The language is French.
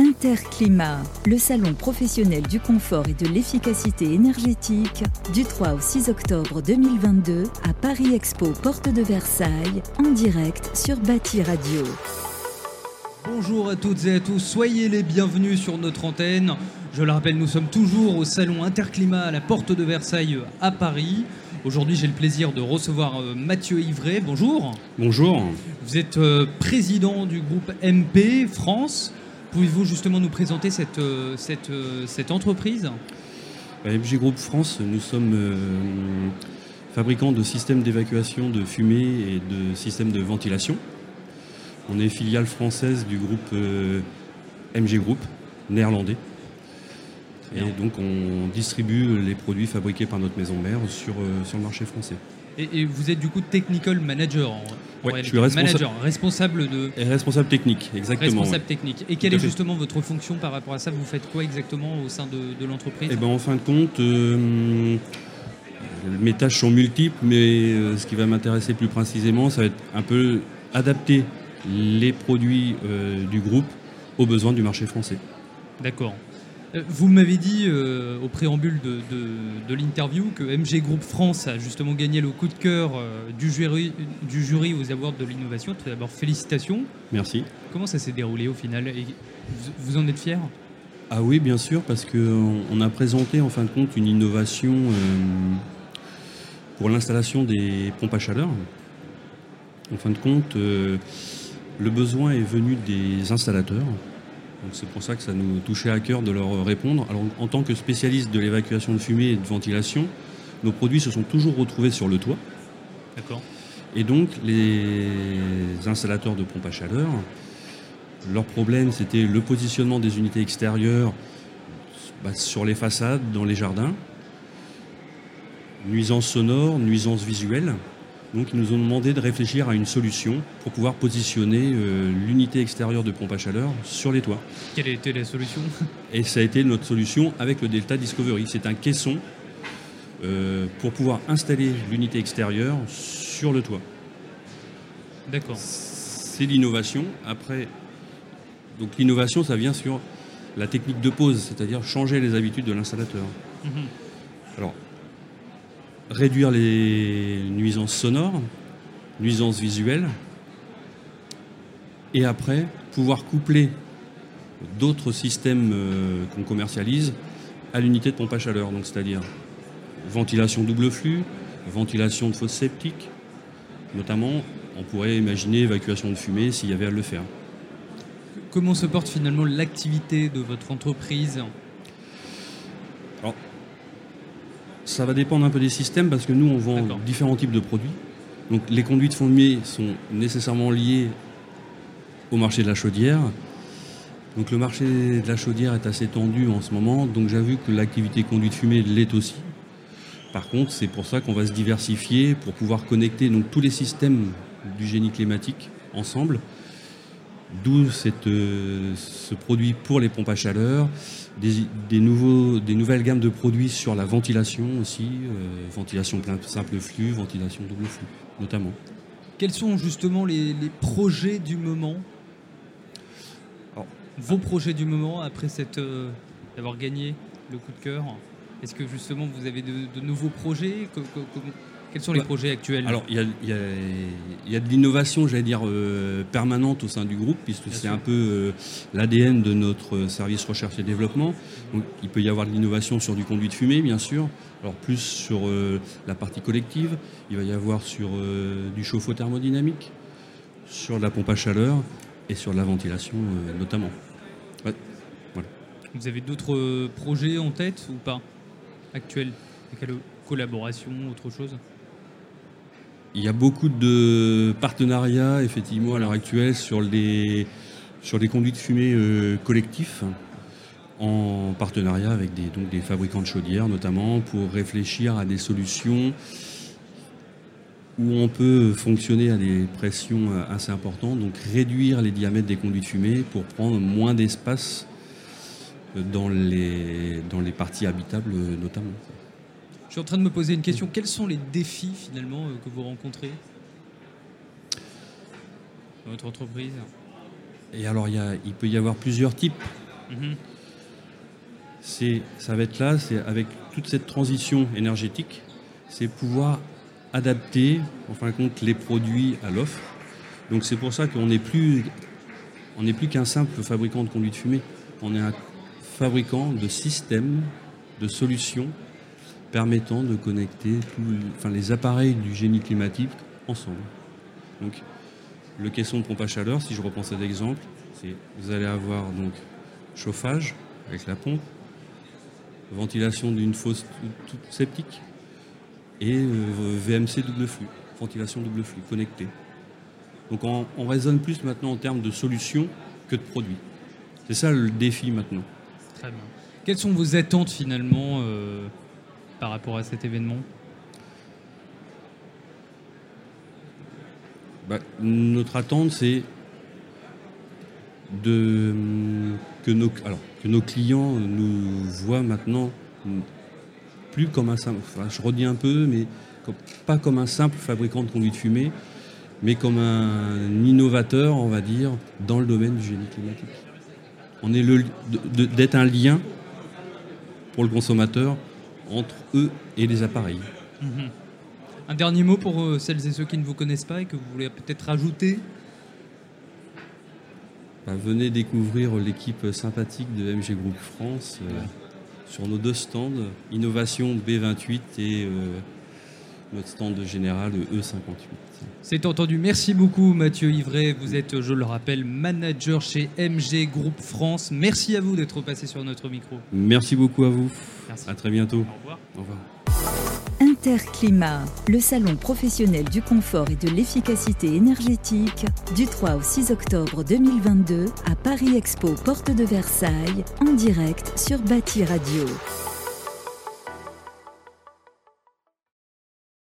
Interclimat, le salon professionnel du confort et de l'efficacité énergétique, du 3 au 6 octobre 2022 à Paris Expo, porte de Versailles, en direct sur Bâti Radio. Bonjour à toutes et à tous, soyez les bienvenus sur notre antenne. Je le rappelle, nous sommes toujours au salon Interclimat à la porte de Versailles à Paris. Aujourd'hui, j'ai le plaisir de recevoir euh, Mathieu Ivray. Bonjour. Bonjour. Vous êtes euh, président du groupe MP France. Pouvez-vous justement nous présenter cette, euh, cette, cette entreprise? MG Group France, nous sommes fabricants de systèmes d'évacuation de fumée et de systèmes de ventilation. On est filiale française du groupe MG Group, néerlandais. Et donc on distribue les produits fabriqués par notre maison mère sur, euh, sur le marché français. Et, vous êtes du coup technical manager Oui, je suis responsable, manager, responsable de... Et responsable technique, exactement. Responsable technique. Et quelle est justement votre fonction par rapport à ça? Vous faites quoi exactement au sein de, l'entreprise? Eh ben, en fin de compte, euh, mes tâches sont multiples, mais euh, ce qui va m'intéresser plus précisément, ça va être un peu adapter les produits du groupe aux besoins du marché français. D'accord. Euh, vous m'avez dit euh, au préambule de, l'interview que MG Group France a justement gagné le coup de cœur euh, du, jury, du jury aux awards de l'innovation. Tout d'abord, félicitations. Merci. Comment ça s'est déroulé au final et vous, en êtes fier Ah oui, bien sûr, parce qu'on a présenté en fin de compte une innovation pour l'installation des pompes à chaleur. En fin de compte, le besoin est venu des installateurs c'est pour ça que ça nous touchait à cœur de leur répondre. Alors en tant que spécialiste de l'évacuation de fumée et de ventilation, nos produits se sont toujours retrouvés sur le toit. D'accord. Et donc les installateurs de pompes à chaleur, leur problème c'était le positionnement des unités extérieures bah, sur les façades, dans les jardins, nuisances sonores, nuisances visuelles. Donc ils nous ont demandé de réfléchir à une solution pour pouvoir positionner euh, l'unité extérieure de pompe à chaleur sur les toits. Quelle était la solution? Et ça a été notre solution avec le Delta Discovery. C'est un caisson euh, pour pouvoir installer l'unité extérieure sur le toit. D'accord. C'est l'innovation. Après, donc l'innovation, ça vient sur la technique de pose, c'est-à-dire changer les habitudes de l'installateur. Mhm. Alors, réduire les nuisances sonores, nuisances visuelles, et après pouvoir coupler d'autres systèmes euh, qu'on commercialise à l'unité de pompe à chaleur, donc c'est-à-dire ventilation double flux, ventilation de fosse septique, notamment on pourrait imaginer évacuation de fumée s'il y avait à le faire. Comment se porte finalement l'activité de votre entreprise? Ça va dépendre un peu des systèmes parce que nous, on vend différents types de produits. Donc les conduits de fumée sont nécessairement liés au marché de la chaudière. Donc le marché de la chaudière est assez tendu en ce moment, donc j'ai vu que l'activité conduit de fumée l'est aussi. Par contre, c'est pour ça qu'on va se diversifier pour pouvoir connecter donc, tous les systèmes du génie climatique ensemble. D'où euh, ce produit pour les pompes à chaleur, des, nouvelles gammes de produits sur la ventilation aussi, euh, ventilation simple flux, ventilation double flux notamment. Quels sont justement les, projets du moment Vos projets du moment après euh, d'avoir gagné le coup de cœur Est-ce que justement vous avez de, nouveaux projets quels sont les projets actuels Alors, il y a, de l'innovation, j'allais dire, euh, permanente au sein du groupe, puisque c'est un peu euh, l'ADN de notre service recherche et développement. Donc, il peut y avoir de l'innovation sur du conduit de fumée, bien sûr. Alors, plus sur euh, la partie collective. Il va y avoir sur du chauffe-eau thermodynamique, sur la pompe à chaleur et sur la ventilation, notamment. Vous avez d'autres projets en tête ou pas Actuels Quelle collaboration, autre chose? Il y a beaucoup de partenariats, effectivement, à l'heure actuelle, sur les, sur les conduits de fumée euh, collectifs, en partenariat avec des, donc des fabricants de chaudières, notamment, pour réfléchir à des solutions où on peut fonctionner à des pressions euh, assez importantes, donc réduire les diamètres des conduits de fumée pour prendre moins d'espace dans les, dans les parties habitables, notamment. Je suis en train de me poser une question. Quels sont les défis finalement euh, que vous rencontrez dans votre entreprise Et alors, il, il, peut y avoir plusieurs types Mhm. C'est, ça va être là, c'est avec toute cette transition énergétique, c'est pouvoir adapter, en fin de compte, les produits à l'offre. Donc c'est pour ça qu'on n'est plus, on n'est plus qu'un simple fabricant de conduits de fumée. On est un fabricant de systèmes, de solutions permettant de connecter tous, les appareils du génie climatique ensemble. Donc, le caisson de pompe à chaleur, si je reprends cet exemple, c'est vous allez avoir donc chauffage avec la pompe, ventilation d'une fosse toute sceptique et euh, VMC double flux, ventilation double flux connectée. Donc on, raisonne plus maintenant en termes de solutions que de produits. C'est ça le défi maintenant. Très bien. Quelles sont vos attentes finalement euh, par rapport à cet événement bah, Notre attente, c'est de, que, nos, clients nous voient maintenant plus comme un simple, je redis un peu, mais pas comme un simple fabricant de conduite fumée, mais comme un innovateur, on va dire, dans le domaine du génie climatique. On est d'être un lien pour le consommateur entre eux et les appareils. Un dernier mot pour euh, celles et ceux qui ne vous connaissent pas et que vous voulez peut-être rajouter bah, Venez découvrir l'équipe sympathique de MG Group France euh, sur nos deux stands, Innovation B28 et euh, notre stand général E58. C'est entendu. Merci beaucoup Mathieu Ivray. Vous êtes, je le rappelle, manager chez MG Group France. Merci à vous d'être passé sur notre micro. Merci beaucoup à vous. Merci. À très bientôt. Au revoir. Au revoir. Interclimat, le salon professionnel du confort et de l'efficacité énergétique, du 3 au 6 octobre 2022 à Paris Expo, porte de Versailles, en direct sur Bâti Radio.